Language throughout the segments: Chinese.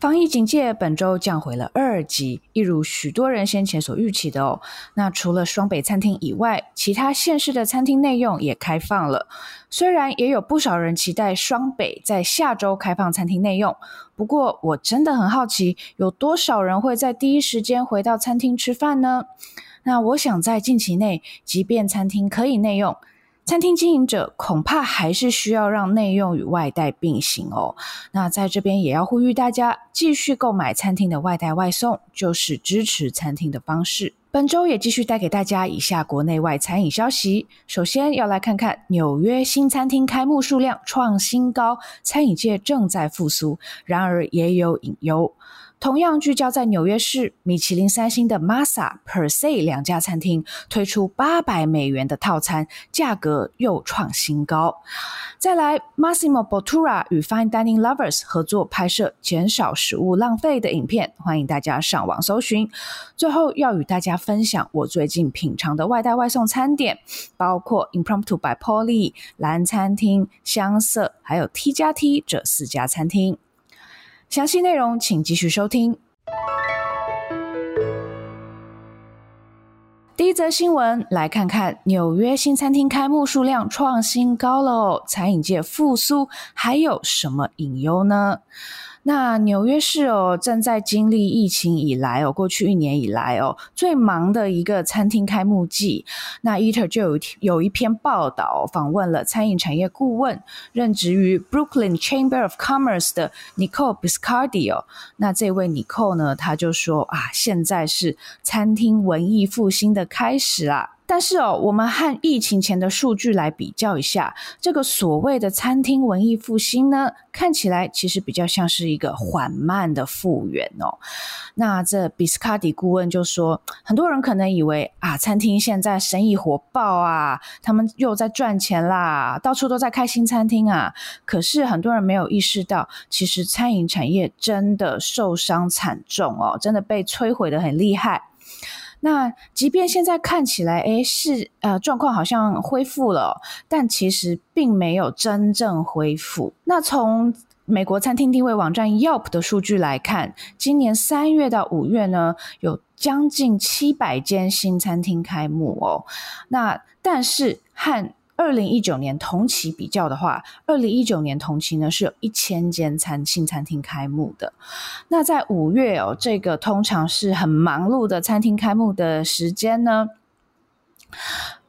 防疫警戒本周降回了二级，一如许多人先前所预期的哦。那除了双北餐厅以外，其他县市的餐厅内用也开放了。虽然也有不少人期待双北在下周开放餐厅内用，不过我真的很好奇，有多少人会在第一时间回到餐厅吃饭呢？那我想在近期内，即便餐厅可以内用，餐厅经营者恐怕还是需要让内用与外带并行哦。那在这边也要呼吁大家，继续购买餐厅的外带外送，就是支持餐厅的方式。本周也继续带给大家以下国内外餐饮消息。首先要来看看纽约新餐厅开幕数量创新高，餐饮界正在复苏，然而也有隐忧。同样聚焦在纽约市，米其林三星的 Masa Per Se 两家餐厅推出八百美元的套餐，价格又创新高。再来，Massimo Bottura 与 Fine Dining Lovers 合作拍摄减少食物浪费的影片，欢迎大家上网搜寻。最后要与大家分享我最近品尝的外带外送餐点，包括 Impromptu by Polly、蓝餐厅、香色，还有 T 加 T 这四家餐厅。详细内容请继续收听。第一则新闻，来看看纽约新餐厅开幕数量创新高了哦，餐饮界复苏还有什么隐忧呢？那纽约市哦，正在经历疫情以来哦，过去一年以来哦，最忙的一个餐厅开幕季。那 Eater 就有有一篇报道访问了餐饮产业顾问，任职于 Brooklyn Chamber of Commerce 的 Nicole Biscardi 哦。那这位 Nicole 呢，他就说啊，现在是餐厅文艺复兴的开始啦。但是哦，我们和疫情前的数据来比较一下，这个所谓的餐厅文艺复兴呢，看起来其实比较像是一个缓慢的复原哦。那这比斯卡迪顾问就说，很多人可能以为啊，餐厅现在生意火爆啊，他们又在赚钱啦，到处都在开新餐厅啊。可是很多人没有意识到，其实餐饮产业真的受伤惨重哦，真的被摧毁的很厉害。那即便现在看起来，诶，是呃状况好像恢复了，但其实并没有真正恢复。那从美国餐厅定位网站 Yelp 的数据来看，今年三月到五月呢，有将近七百间新餐厅开幕哦。那但是和二零一九年同期比较的话，二零一九年同期呢是有一千间餐新餐厅开幕的。那在五月哦，这个通常是很忙碌的餐厅开幕的时间呢。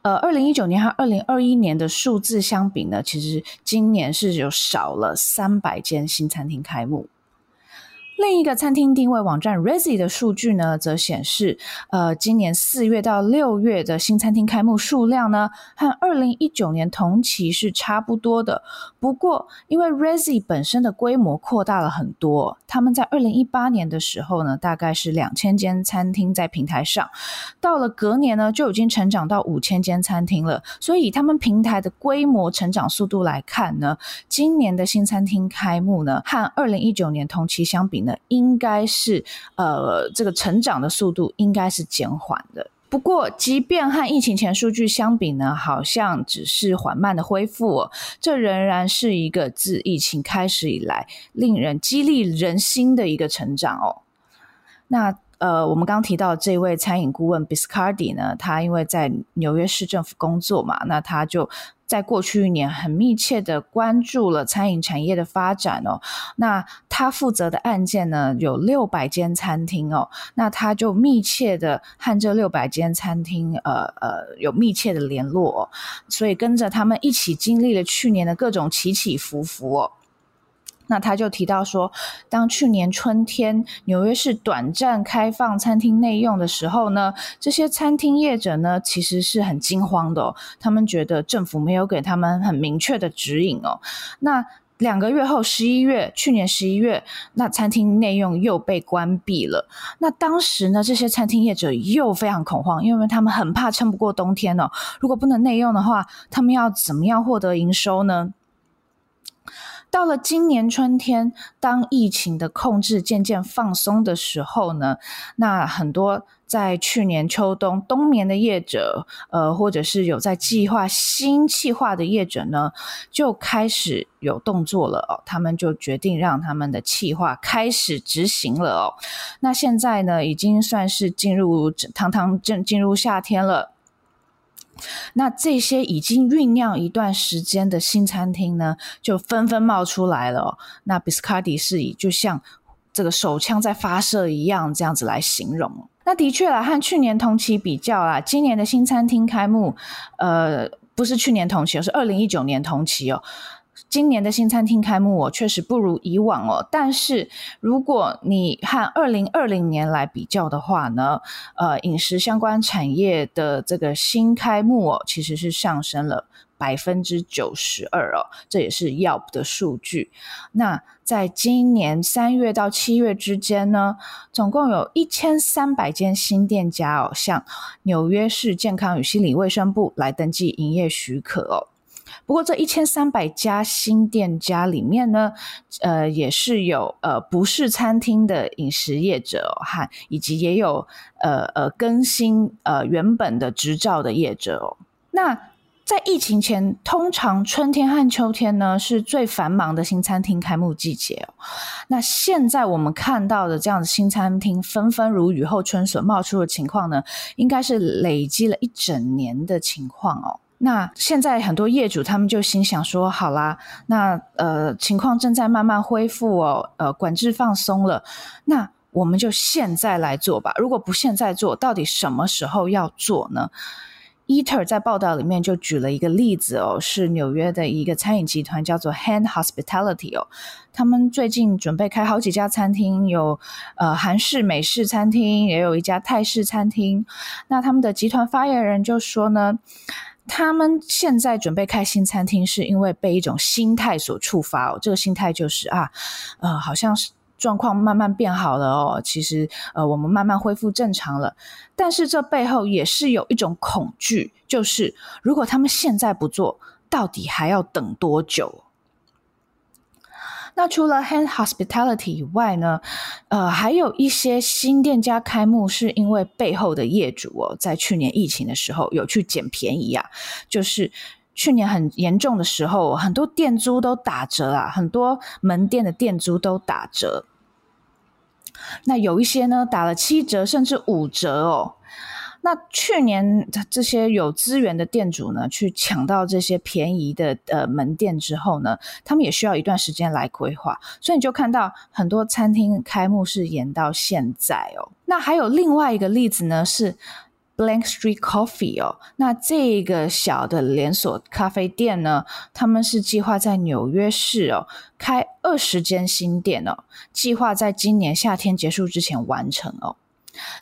呃，二零一九年和二零二一年的数字相比呢，其实今年是有少了三百间新餐厅开幕。另一个餐厅定位网站 Resy 的数据呢，则显示，呃，今年四月到六月的新餐厅开幕数量呢，和二零一九年同期是差不多的。不过，因为 Resy 本身的规模扩大了很多，他们在二零一八年的时候呢，大概是两千间餐厅在平台上，到了隔年呢，就已经成长到五千间餐厅了。所以，他们平台的规模成长速度来看呢，今年的新餐厅开幕呢，和二零一九年同期相比呢，应该是呃，这个成长的速度应该是减缓的。不过，即便和疫情前数据相比呢，好像只是缓慢的恢复，这仍然是一个自疫情开始以来令人激励人心的一个成长哦。那呃，我们刚提到这位餐饮顾问 Biscardi 呢，他因为在纽约市政府工作嘛，那他就。在过去一年，很密切的关注了餐饮产业的发展哦。那他负责的案件呢，有六百间餐厅哦。那他就密切的和这六百间餐厅，呃呃，有密切的联络哦。所以跟着他们一起经历了去年的各种起起伏伏。那他就提到说，当去年春天纽约市短暂开放餐厅内用的时候呢，这些餐厅业者呢其实是很惊慌的哦，他们觉得政府没有给他们很明确的指引哦。那两个月后，十一月，去年十一月，那餐厅内用又被关闭了。那当时呢，这些餐厅业者又非常恐慌，因为他们很怕撑不过冬天哦。如果不能内用的话，他们要怎么样获得营收呢？到了今年春天，当疫情的控制渐渐放松的时候呢，那很多在去年秋冬冬眠的业者，呃，或者是有在计划新企划的业者呢，就开始有动作了哦。他们就决定让他们的企划开始执行了哦。那现在呢，已经算是进入堂堂正进入夏天了。那这些已经酝酿一段时间的新餐厅呢，就纷纷冒出来了。那 Biscardi 是以就像这个手枪在发射一样，这样子来形容。那的确啦，和去年同期比较啦，今年的新餐厅开幕，呃，不是去年同期，而是二零一九年同期哦。今年的新餐厅开幕，我确实不如以往哦。但是如果你和二零二零年来比较的话呢，呃，饮食相关产业的这个新开幕哦，其实是上升了百分之九十二哦，这也是 y e p 的数据。那在今年三月到七月之间呢，总共有一千三百间新店家哦，向纽约市健康与心理卫生部来登记营业许可哦。不过，这一千三百家新店家里面呢，呃，也是有呃不是餐厅的饮食业者哈、哦，以及也有呃呃更新呃原本的执照的业者哦。那在疫情前，通常春天和秋天呢是最繁忙的新餐厅开幕季节哦。那现在我们看到的这样的新餐厅纷纷如雨后春笋冒出的情况呢，应该是累积了一整年的情况哦。那现在很多业主他们就心想说：好啦，那呃情况正在慢慢恢复哦，呃管制放松了，那我们就现在来做吧。如果不现在做，到底什么时候要做呢？Eater 在报道里面就举了一个例子哦，是纽约的一个餐饮集团叫做 Hand Hospitality 哦，他们最近准备开好几家餐厅，有呃韩式、美式餐厅，也有一家泰式餐厅。那他们的集团发言人就说呢。他们现在准备开新餐厅，是因为被一种心态所触发哦。这个心态就是啊，呃，好像是状况慢慢变好了哦。其实，呃，我们慢慢恢复正常了。但是这背后也是有一种恐惧，就是如果他们现在不做，到底还要等多久？那除了 Hand Hospitality 以外呢，呃，还有一些新店家开幕，是因为背后的业主哦，在去年疫情的时候有去捡便宜啊，就是去年很严重的时候，很多店租都打折啊，很多门店的店租都打折。那有一些呢，打了七折甚至五折哦。那去年这些有资源的店主呢，去抢到这些便宜的呃门店之后呢，他们也需要一段时间来规划，所以你就看到很多餐厅开幕是延到现在哦。那还有另外一个例子呢，是 Blank Street Coffee 哦，那这个小的连锁咖啡店呢，他们是计划在纽约市哦开二十间新店哦，计划在今年夏天结束之前完成哦。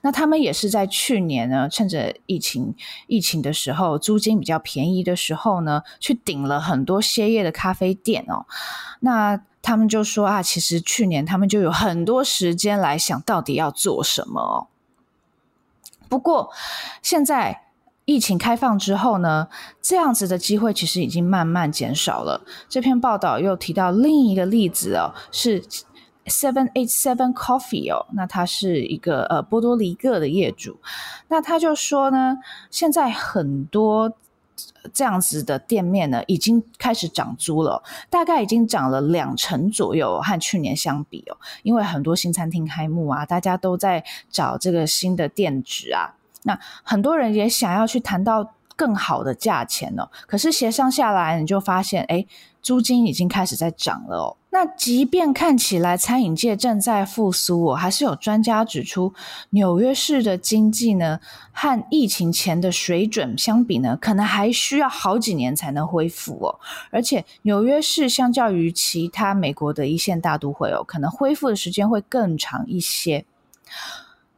那他们也是在去年呢，趁着疫情疫情的时候，租金比较便宜的时候呢，去顶了很多歇业的咖啡店哦。那他们就说啊，其实去年他们就有很多时间来想到底要做什么哦。不过现在疫情开放之后呢，这样子的机会其实已经慢慢减少了。这篇报道又提到另一个例子哦，是。Seven Eight Seven Coffee 哦，那他是一个呃波多黎各的业主，那他就说呢，现在很多这样子的店面呢，已经开始涨租了，大概已经涨了两成左右，和去年相比哦，因为很多新餐厅开幕啊，大家都在找这个新的店址啊，那很多人也想要去谈到更好的价钱哦，可是协商下来，你就发现，哎，租金已经开始在涨了哦。那即便看起来餐饮界正在复苏哦，还是有专家指出，纽约市的经济呢，和疫情前的水准相比呢，可能还需要好几年才能恢复哦。而且纽约市相较于其他美国的一线大都会哦，可能恢复的时间会更长一些。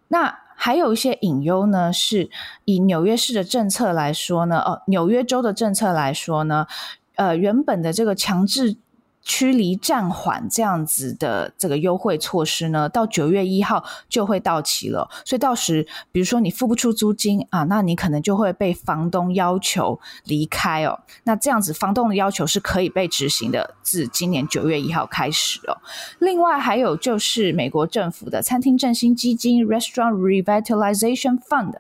那还有一些隐忧呢，是以纽约市的政策来说呢，哦，纽约州的政策来说呢，呃，原本的这个强制。驱离暂缓这样子的这个优惠措施呢，到九月一号就会到期了。所以到时，比如说你付不出租金啊，那你可能就会被房东要求离开哦。那这样子，房东的要求是可以被执行的，自今年九月一号开始哦。另外还有就是美国政府的餐厅振兴基金 （Restaurant Revitalization Fund）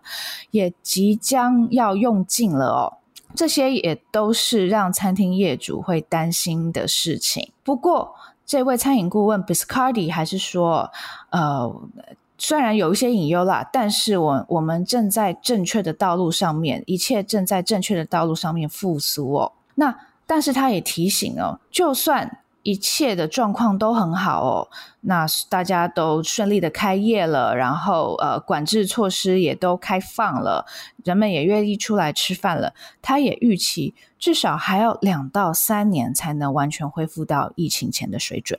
也即将要用尽了哦。这些也都是让餐厅业主会担心的事情。不过，这位餐饮顾问 Biscardi 还是说，呃，虽然有一些隐忧啦，但是我我们正在正确的道路上面，一切正在正确的道路上面复苏哦。那但是他也提醒哦，就算一切的状况都很好哦，那大家都顺利的开业了，然后呃，管制措施也都开放了，人们也愿意出来吃饭了。他也预期至少还要两到三年才能完全恢复到疫情前的水准。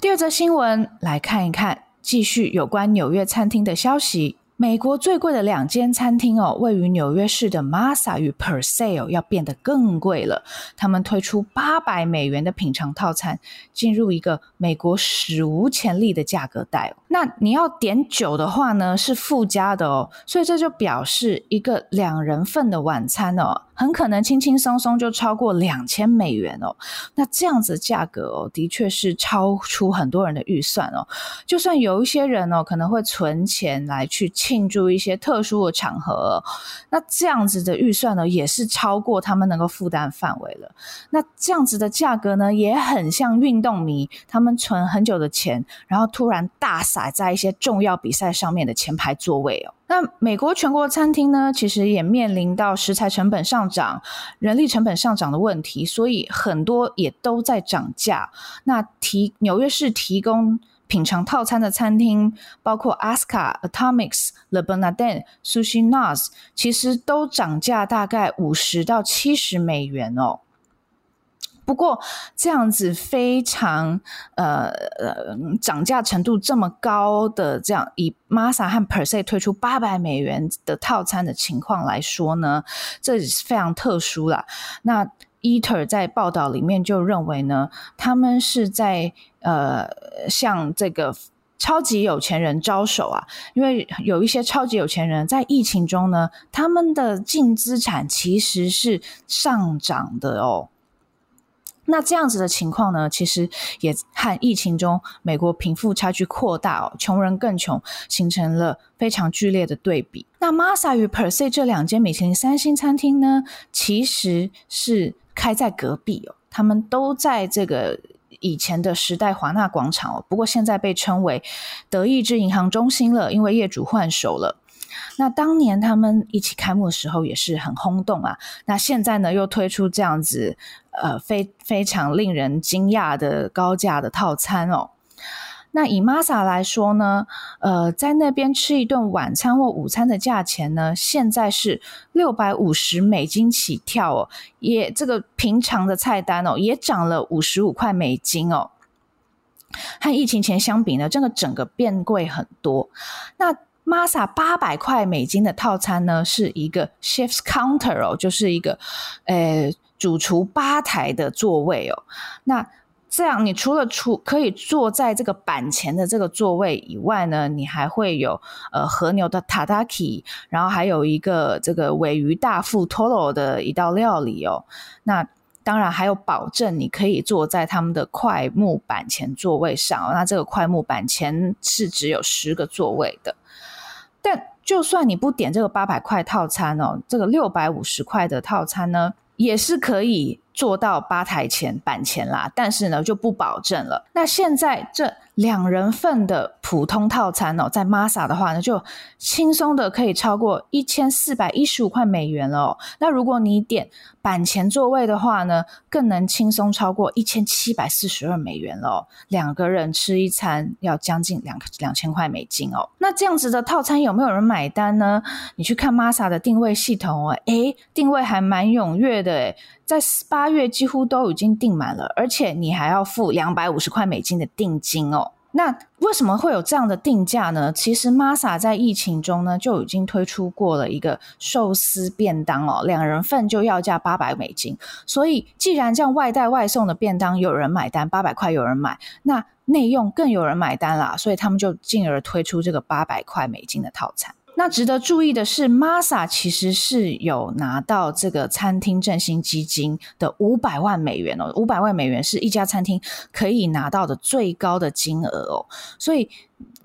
第二则新闻来看一看，继续有关纽约餐厅的消息。美国最贵的两间餐厅哦，位于纽约市的 Masa 与 Per Se 要变得更贵了。他们推出八百美元的品尝套餐，进入一个美国史无前例的价格带。那你要点酒的话呢，是附加的哦。所以这就表示一个两人份的晚餐哦。很可能轻轻松松就超过两千美元哦，那这样子价格哦，的确是超出很多人的预算哦。就算有一些人哦，可能会存钱来去庆祝一些特殊的场合，那这样子的预算呢，也是超过他们能够负担范围了。那这样子的价格呢，也很像运动迷他们存很久的钱，然后突然大撒在一些重要比赛上面的前排座位哦。那美国全国餐厅呢，其实也面临到食材成本上涨、人力成本上涨的问题，所以很多也都在涨价。那提纽约市提供品尝套餐的餐厅，包括 Aska、Atomics、Le Bernardin、Sushi Noz，其实都涨价大概五十到七十美元哦。不过这样子非常呃呃涨价程度这么高的这样以 Masa 和 Per Se 推出八百美元的套餐的情况来说呢，这是非常特殊啦。那 Eater 在报道里面就认为呢，他们是在呃向这个超级有钱人招手啊，因为有一些超级有钱人在疫情中呢，他们的净资产其实是上涨的哦。那这样子的情况呢，其实也和疫情中美国贫富差距扩大哦，穷人更穷，形成了非常剧烈的对比。那 Masa 与 Per Se 这两间米其林三星餐厅呢，其实是开在隔壁哦，他们都在这个以前的时代华纳广场哦，不过现在被称为德意志银行中心了，因为业主换手了。那当年他们一起开幕的时候也是很轰动啊，那现在呢又推出这样子呃非非常令人惊讶的高价的套餐哦。那以 Masa 来说呢，呃，在那边吃一顿晚餐或午餐的价钱呢，现在是六百五十美金起跳哦，也这个平常的菜单哦也涨了五十五块美金哦，和疫情前相比呢，这个整个变贵很多。那 Masa 八百块美金的套餐呢，是一个 chef's counter 哦，就是一个呃主厨吧台的座位哦。那这样，你除了出可以坐在这个板前的这个座位以外呢，你还会有呃和牛的 tataki，然后还有一个这个尾鱼大腹 toro 的一道料理哦。那当然还有保证，你可以坐在他们的快木板前座位上哦。那这个快木板前是只有十个座位的。但就算你不点这个八百块套餐哦，这个六百五十块的套餐呢，也是可以做到吧台前板前啦。但是呢，就不保证了。那现在这两人份的普通套餐哦，在 Masa 的话呢，就轻松的可以超过一千四百一十五块美元了哦。那如果你点板前座位的话呢，更能轻松超过一千七百四十二美元了哦。两个人吃一餐要将近两两千块美金哦。那这样子的套餐有没有人买单呢？你去看 Masa 的定位系统哦，诶，定位还蛮踊跃的诶，在八月几乎都已经订满了，而且你还要付两百五十块美金的定金哦。那为什么会有这样的定价呢？其实 Masa 在疫情中呢就已经推出过了一个寿司便当哦，两人份就要价八百美金。所以既然这样外带外送的便当有人买单，八百块有人买，那内用更有人买单啦，所以他们就进而推出这个八百块美金的套餐。那值得注意的是，Masa 其实是有拿到这个餐厅振兴基金的五百万美元哦，五百万美元是一家餐厅可以拿到的最高的金额哦，所以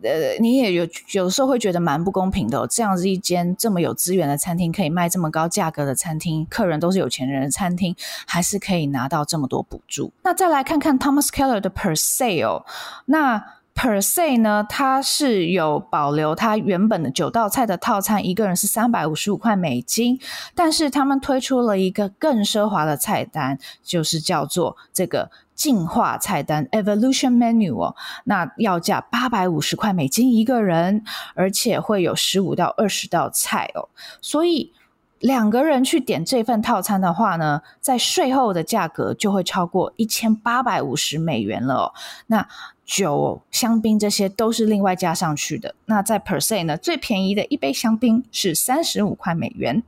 呃，你也有有时候会觉得蛮不公平的哦，这样子一间这么有资源的餐厅，可以卖这么高价格的餐厅，客人都是有钱人的餐厅，还是可以拿到这么多补助。那再来看看 Thomas Keller 的 Per Se 哦，那。Per se 呢，它是有保留它原本的九道菜的套餐，一个人是三百五十五块美金。但是他们推出了一个更奢华的菜单，就是叫做这个进化菜单 （Evolution Menu） 哦。那要价八百五十块美金一个人，而且会有十五到二十道菜哦。所以两个人去点这份套餐的话呢，在税后的价格就会超过一千八百五十美元了哦。那酒、香槟这些都是另外加上去的。那在 Per Se 呢，最便宜的一杯香槟是三十五块美元，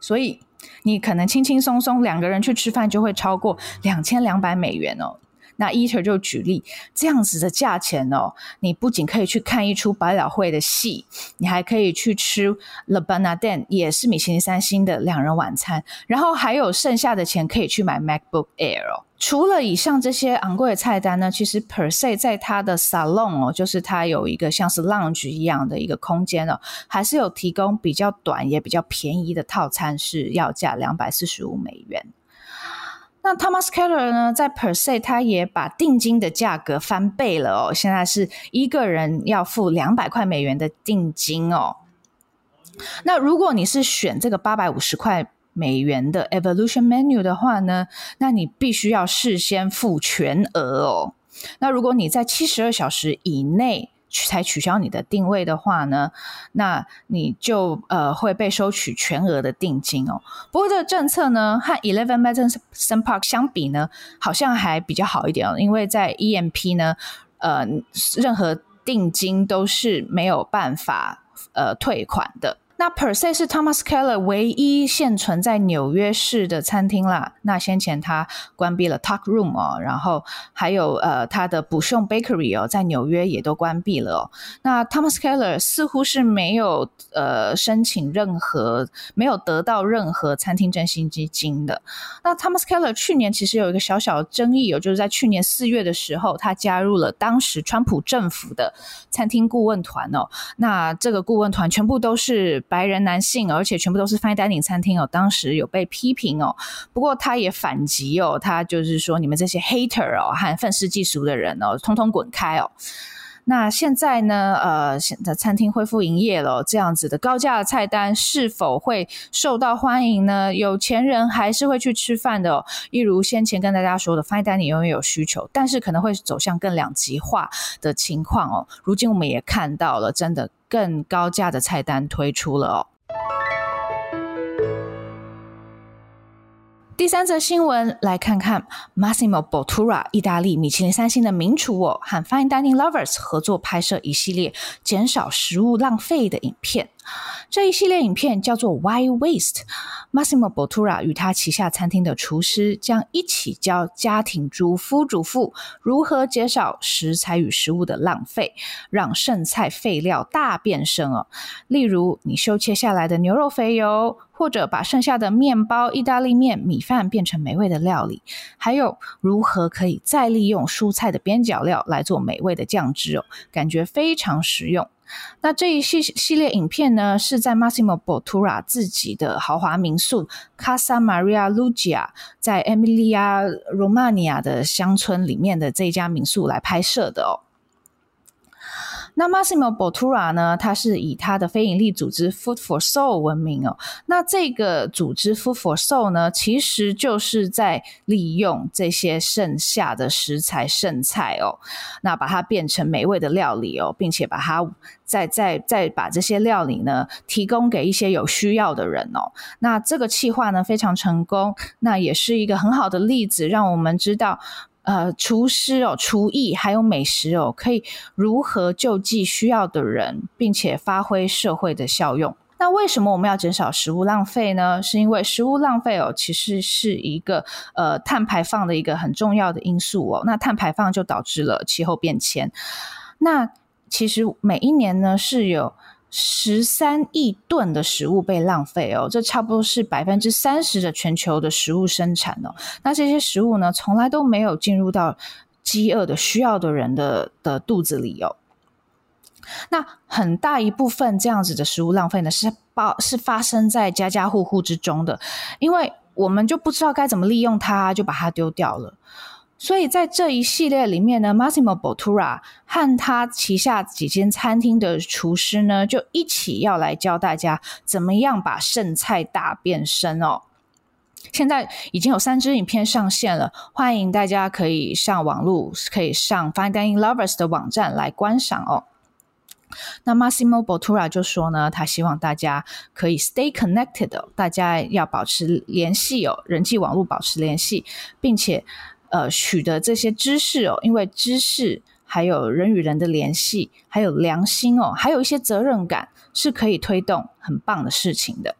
所以你可能轻轻松松两个人去吃饭就会超过两千两百美元哦。那 Eater 就举例，这样子的价钱哦，你不仅可以去看一出百老汇的戏，你还可以去吃 Le Bernardin，也是米其林三星的两人晚餐，然后还有剩下的钱可以去买 MacBook Air 哦。除了以上这些昂贵的菜单呢，其实 Per Se 在它的 Salon 哦，就是它有一个像是 Lounge 一样的一个空间哦，还是有提供比较短也比较便宜的套餐，是要价两百四十五美元。那 Thomas Keller 呢，在 Per Se 他也把定金的价格翻倍了哦，现在是一个人要付两百块美元的定金哦。那如果你是选这个八百五十块美元的 Evolution Menu 的话呢，那你必须要事先付全额哦。那如果你在七十二小时以内，才取消你的定位的话呢，那你就呃会被收取全额的定金哦。不过这个政策呢，和 Eleven Madison Park 相比呢，好像还比较好一点哦。因为在 EMP 呢，呃，任何定金都是没有办法呃退款的。那 Per Se 是 Thomas Keller 唯一现存在纽约市的餐厅啦。那先前他关闭了 Talk Room 哦，然后还有呃他的 Bouchon Bakery 哦，在纽约也都关闭了哦。那 Thomas Keller 似乎是没有呃申请任何，没有得到任何餐厅振兴基金的。那 Thomas Keller 去年其实有一个小小的争议哦，就是在去年四月的时候，他加入了当时川普政府的餐厅顾问团哦。那这个顾问团全部都是。白人男性，而且全部都是 fine dining 餐厅哦。当时有被批评哦，不过他也反击哦，他就是说，你们这些 hater 哦和愤世嫉俗的人哦，通通滚开哦。那现在呢？呃，现在餐厅恢复营业了，这样子的高价的菜单是否会受到欢迎呢？有钱人还是会去吃饭的哦。一如先前跟大家说的，fine dining 永远有需求，但是可能会走向更两极化的情况哦。如今我们也看到了，真的。更高价的菜单推出了哦。第三则新闻来看看，Massimo Bottura 意大利米其林三星的名厨哦，和 Fine Dining Lovers 合作拍摄一系列减少食物浪费的影片。这一系列影片叫做 Why Waste。Massimo Bottura 与他旗下餐厅的厨师将一起教家庭主夫主妇如何减少食材与食物的浪费，让剩菜废料大变身哦。例如，你修切下来的牛肉肥油，或者把剩下的面包、意大利面、米饭变成美味的料理，还有如何可以再利用蔬菜的边角料来做美味的酱汁哦，感觉非常实用。那这一系系列影片呢，是在 Massimo Bottura 自己的豪华民宿 Casa Maria Lugia 在 Emilia Romagna 的乡村里面的这家民宿来拍摄的哦。那 Massimo Bottura 呢，他是以他的非营利组织 Food for Soul 闻名哦。那这个组织 Food for Soul 呢，其实就是在利用这些剩下的食材剩菜哦，那把它变成美味的料理哦，并且把它再再再把这些料理呢提供给一些有需要的人哦。那这个企划呢非常成功，那也是一个很好的例子，让我们知道。呃厨师哦、厨艺还有美食哦，可以如何救济需要的人，并且发挥社会的效用。那为什么我们要减少食物浪费呢？是因为食物浪费哦，其实是一个呃碳排放的一个很重要的因素哦。那碳排放就导致了气候变迁。那其实每一年呢是有十三亿吨的食物被浪费哦，这差不多是百分之三十的全球的食物生产哦。那这些食物呢，从来都没有进入到饥饿的需要的人的的肚子里哦。那很大一部分这样子的食物浪费呢，是包是发生在家家户户之中的，因为我们就不知道该怎么利用它，就把它丢掉了。所以在这一系列里面呢，Massimo Bottura 和他旗下几间餐厅的厨师呢，就一起要来教大家怎么样把剩菜大变身哦。现在已经有三支影片上线了，欢迎大家可以上网络，可以上 Fine Dining Lovers 的网站来观赏哦。那 Massimo Bottura 就说呢，他希望大家可以 stay connected，大家要保持联系哦，人际网络保持联系，并且呃取得这些知识哦，因为知识还有人与人的联系，还有良心哦，还有一些责任感，是可以推动很棒的事情的。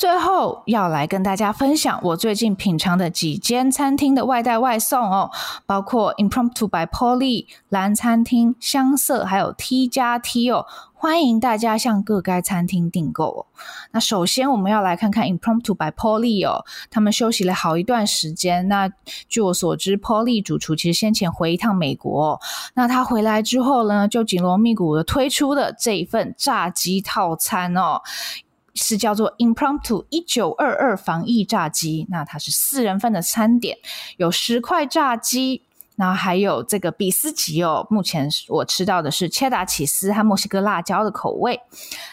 最后要来跟大家分享我最近品尝的几间餐厅的外带外送哦，包括 Impromptu by Polly、蓝餐厅、香色，还有 T 加 T 哦，欢迎大家向各该餐厅订购哦。那首先我们要来看看 Impromptu by Polly 哦，他们休息了好一段时间。那据我所知，Polly 主厨其实先前回一趟美国哦，那他回来之后呢，就紧锣密鼓的推出的这一份炸鸡套餐哦。是叫做 Impromptu 一九二二防疫炸鸡，那它是四人份的餐点，有十块炸鸡，然后还有这个比斯吉哦。目前我吃到的是切达起司和墨西哥辣椒的口味，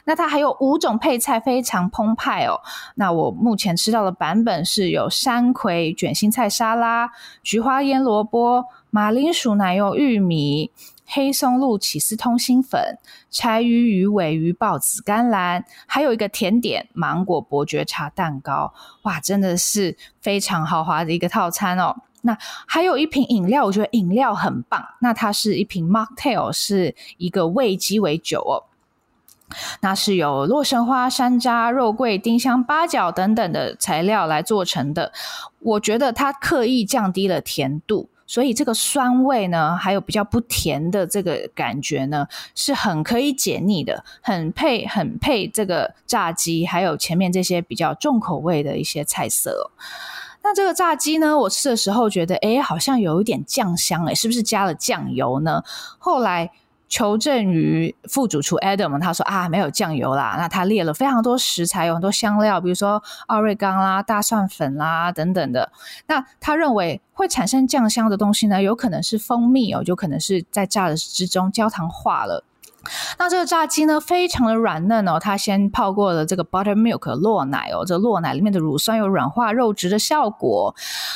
那它还有五种配菜，非常澎湃哦。那我目前吃到的版本是有山葵卷心菜沙拉、菊花腌萝卜、马铃薯奶油玉米。黑松露起司通心粉、柴鱼鱼尾鱼抱子甘蓝，还有一个甜点芒果伯爵茶蛋糕，哇，真的是非常豪华的一个套餐哦。那还有一瓶饮料，我觉得饮料很棒。那它是一瓶 Mocktail，是一个味鸡尾酒哦。那是有洛神花、山楂、肉桂、丁香、八角等等的材料来做成的。我觉得它刻意降低了甜度。所以这个酸味呢，还有比较不甜的这个感觉呢，是很可以解腻的，很配很配这个炸鸡，还有前面这些比较重口味的一些菜色。那这个炸鸡呢，我吃的时候觉得，哎，好像有一点酱香，哎，是不是加了酱油呢？后来。求证于副主厨 Adam，他说啊，没有酱油啦。那他列了非常多食材，有很多香料，比如说奥瑞冈啦、大蒜粉啦等等的。那他认为会产生酱香的东西呢，有可能是蜂蜜哦，有可能是在炸的之中焦糖化了。那这个炸鸡呢，非常的软嫩哦。它先泡过了这个 buttermilk 酪奶哦，这酪奶里面的乳酸有软化肉质的效果。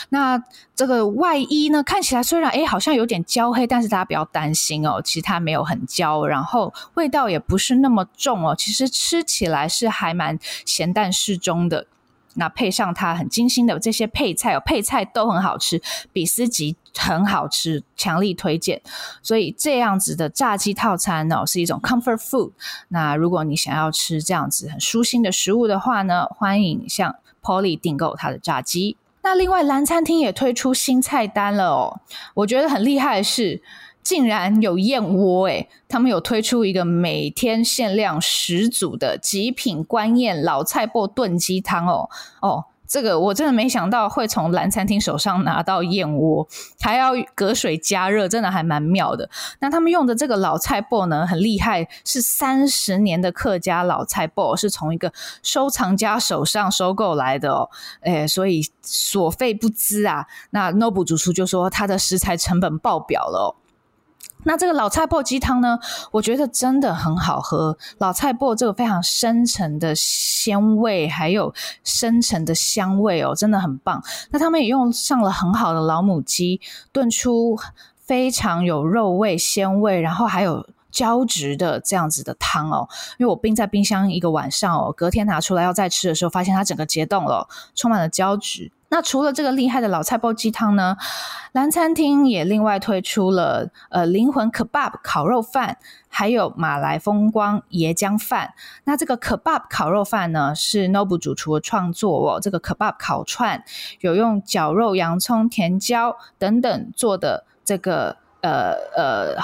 那这个外衣呢，看起来虽然诶好像有点焦黑，但是大家不要担心哦，其实它没有很焦，然后味道也不是那么重哦。其实吃起来是还蛮咸淡适中的。那配上它很精心的这些配菜有，配菜都很好吃，比斯吉很好吃，强力推荐。所以这样子的炸鸡套餐呢，是一种 comfort food。那如果你想要吃这样子很舒心的食物的话呢，欢迎向 Polly 订购它的炸鸡。那另外蓝餐厅也推出新菜单了哦，我觉得很厉害的是。竟然有燕窝诶，他们有推出一个每天限量十组的极品官燕老菜脯炖鸡汤哦哦，这个我真的没想到会从蓝餐厅手上拿到燕窝，还要隔水加热，真的还蛮妙的。那他们用的这个老菜脯呢，很厉害，是三十年的客家老菜脯，是从一个收藏家手上收购来的哦，诶，所以所费不貲啊。那 Noble 主厨就说他的食材成本爆表了哦。那这个老菜脯鸡汤呢，我觉得真的很好喝。老菜脯这个非常深沉的鲜味，还有深沉的香味哦，真的很棒。那他们也用上了很好的老母鸡，炖出非常有肉味、鲜味，然后还有胶质的这样子的汤哦，因为我冰在冰箱一个晚上哦，隔天拿出来要再吃的时候，发现它整个结冻了，充满了胶质。那除了这个厉害的老菜脯鸡汤呢，蓝餐厅也另外推出了呃灵魂 Kebab 烤肉饭，还有马来风光椰浆饭。那这个 Kebab 烤肉饭呢，是 Nobu 主厨的创作哦。这个 Kebab 烤串有用绞肉、洋葱、甜椒等等做的这个呃呃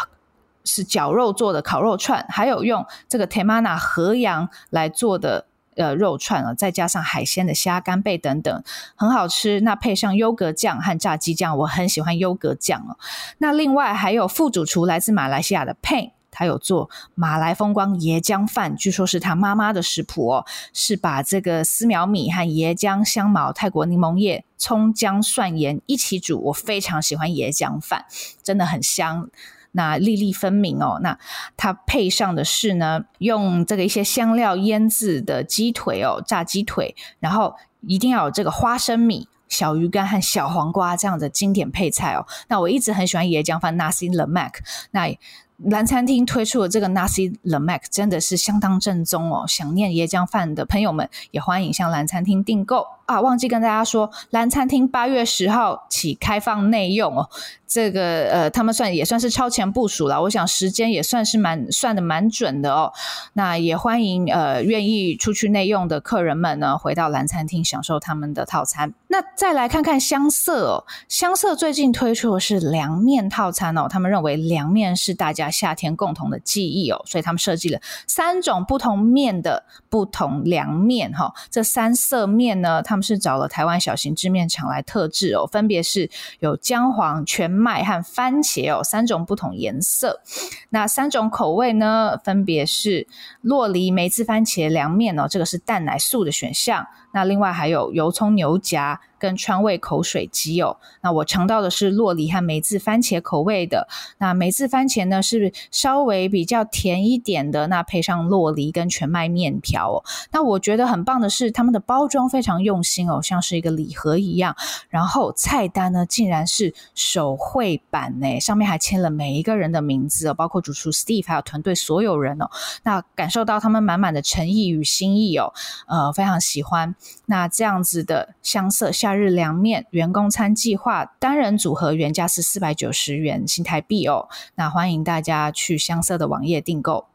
是绞肉做的烤肉串，还有用这个 Temana 河羊来做的。呃，肉串啊，再加上海鲜的虾、干贝等等，很好吃。那配上优格酱和炸鸡酱，我很喜欢优格酱哦。那另外还有副主厨来自马来西亚的 Pain，他有做马来风光椰浆饭，据说是他妈妈的食谱哦，是把这个丝苗米和椰浆、香茅、泰国柠檬叶、葱姜蒜盐一起煮。我非常喜欢椰浆饭，真的很香。那粒粒分明哦，那它配上的是呢，用这个一些香料腌制的鸡腿哦，炸鸡腿，然后一定要有这个花生米、小鱼干和小黄瓜这样的经典配菜哦。那我一直很喜欢椰浆饭 Nasi Lemak，那蓝餐厅推出的这个 Nasi Lemak 真的是相当正宗哦。想念椰浆饭的朋友们也欢迎向蓝餐厅订购啊！忘记跟大家说，蓝餐厅八月十号起开放内用哦。这个呃，他们算也算是超前部署了，我想时间也算是蛮算的蛮准的哦。那也欢迎呃愿意出去内用的客人们呢，回到蓝餐厅享受他们的套餐。那再来看看香色哦，香色最近推出的是凉面套餐哦，他们认为凉面是大家夏天共同的记忆哦，所以他们设计了三种不同面的不同凉面哈、这三色面呢，他们是找了台湾小型制面厂来特制哦，分别是有姜黄全麦和番茄哦，三种不同颜色。那三种口味呢，分别是洛梨梅子番茄凉面哦，这个是蛋奶素的选项。那另外还有油葱牛夹跟川味口水鸡哦。那我尝到的是洛梨和梅子番茄口味的。那梅子番茄呢，是稍微比较甜一点的。那配上洛梨跟全麦面条哦。那我觉得很棒的是，他们的包装非常用心哦，像是一个礼盒一样。然后菜单呢，竟然是手绘版呢，上面还签了每一个人的名字哦，包括主厨 Steve 还有团队所有人哦。那感受到他们满满的诚意与心意哦，呃，非常喜欢。那这样子的香色夏日凉面员工餐计划单人组合原价是四百九十元新台币哦。那欢迎大家去香色的网页订购。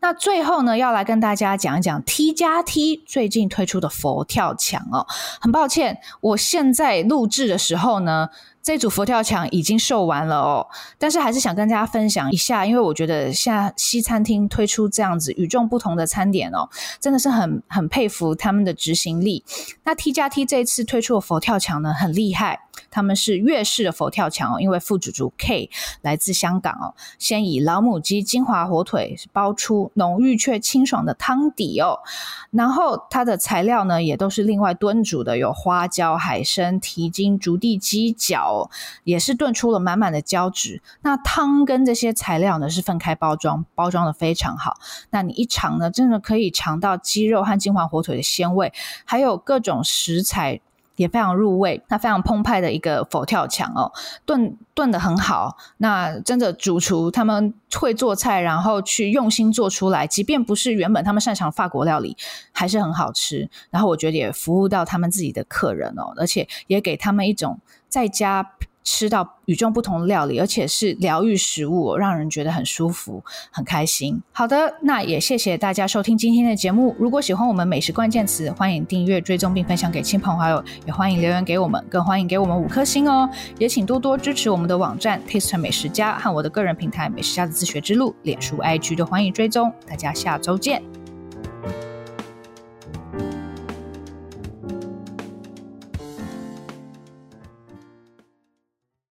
那最后呢，要来跟大家讲一讲 T 加 T 最近推出的佛跳墙哦。很抱歉，我现在录制的时候呢。这组佛跳墙已经售完了哦，但是还是想跟大家分享一下，因为我觉得像西餐厅推出这样子与众不同的餐点哦，真的是很很佩服他们的执行力。那 T 加 T 这一次推出的佛跳墙呢，很厉害。他们是粤式的佛跳墙哦，因为副主厨 K 来自香港哦，先以老母鸡精华火腿包出浓郁却清爽的汤底哦，然后它的材料呢也都是另外炖煮的，有花椒、海参、蹄筋、竹地鸡脚，也是炖出了满满的胶质。那汤跟这些材料呢是分开包装，包装的非常好。那你一尝呢，真的可以尝到鸡肉和金华火腿的鲜味，还有各种食材。也非常入味，那非常澎湃的一个佛跳墙哦，炖炖的很好。那真的主厨他们会做菜，然后去用心做出来，即便不是原本他们擅长法国料理，还是很好吃。然后我觉得也服务到他们自己的客人哦，而且也给他们一种在家。吃到与众不同的料理，而且是疗愈食物，让人觉得很舒服、很开心。好的，那也谢谢大家收听今天的节目。如果喜欢我们美食关键词，欢迎订阅、追踪并分享给亲朋好友，也欢迎留言给我们，更欢迎给我们五颗星哦。也请多多支持我们的网站 Taste 美食家和我的个人平台美食家的自学之路，脸书、IG 都欢迎追踪。大家下周见。